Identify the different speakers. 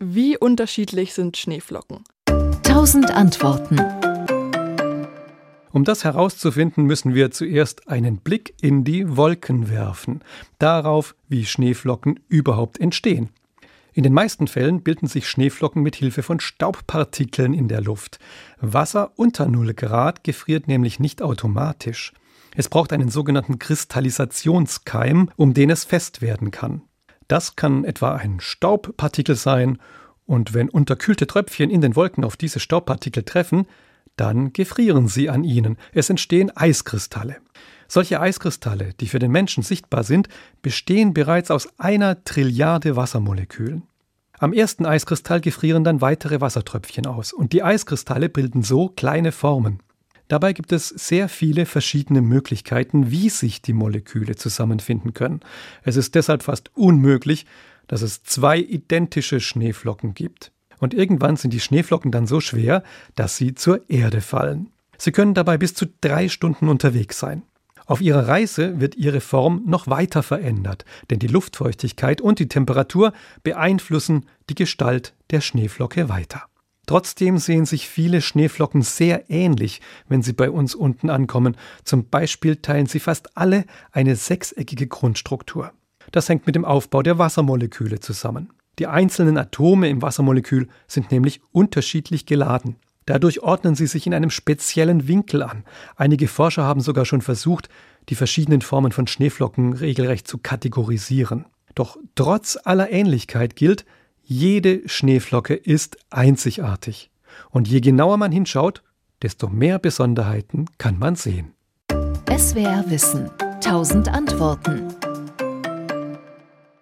Speaker 1: Wie unterschiedlich sind Schneeflocken?
Speaker 2: Tausend Antworten.
Speaker 3: Um das herauszufinden, müssen wir zuerst einen Blick in die Wolken werfen, darauf, wie Schneeflocken überhaupt entstehen. In den meisten Fällen bilden sich Schneeflocken mit Hilfe von Staubpartikeln in der Luft. Wasser unter 0 Grad gefriert nämlich nicht automatisch. Es braucht einen sogenannten Kristallisationskeim, um den es fest werden kann. Das kann etwa ein Staubpartikel sein, und wenn unterkühlte Tröpfchen in den Wolken auf diese Staubpartikel treffen, dann gefrieren sie an ihnen. Es entstehen Eiskristalle. Solche Eiskristalle, die für den Menschen sichtbar sind, bestehen bereits aus einer Trilliarde Wassermolekülen. Am ersten Eiskristall gefrieren dann weitere Wassertröpfchen aus und die Eiskristalle bilden so kleine Formen. Dabei gibt es sehr viele verschiedene Möglichkeiten, wie sich die Moleküle zusammenfinden können. Es ist deshalb fast unmöglich, dass es zwei identische Schneeflocken gibt. Und irgendwann sind die Schneeflocken dann so schwer, dass sie zur Erde fallen. Sie können dabei bis zu drei Stunden unterwegs sein. Auf ihrer Reise wird ihre Form noch weiter verändert, denn die Luftfeuchtigkeit und die Temperatur beeinflussen die Gestalt der Schneeflocke weiter. Trotzdem sehen sich viele Schneeflocken sehr ähnlich, wenn sie bei uns unten ankommen. Zum Beispiel teilen sie fast alle eine sechseckige Grundstruktur. Das hängt mit dem Aufbau der Wassermoleküle zusammen. Die einzelnen Atome im Wassermolekül sind nämlich unterschiedlich geladen. Dadurch ordnen sie sich in einem speziellen Winkel an. Einige Forscher haben sogar schon versucht, die verschiedenen Formen von Schneeflocken regelrecht zu kategorisieren. Doch trotz aller Ähnlichkeit gilt, jede Schneeflocke ist einzigartig. Und je genauer man hinschaut, desto mehr Besonderheiten kann man sehen.
Speaker 2: SWR Wissen. Tausend Antworten.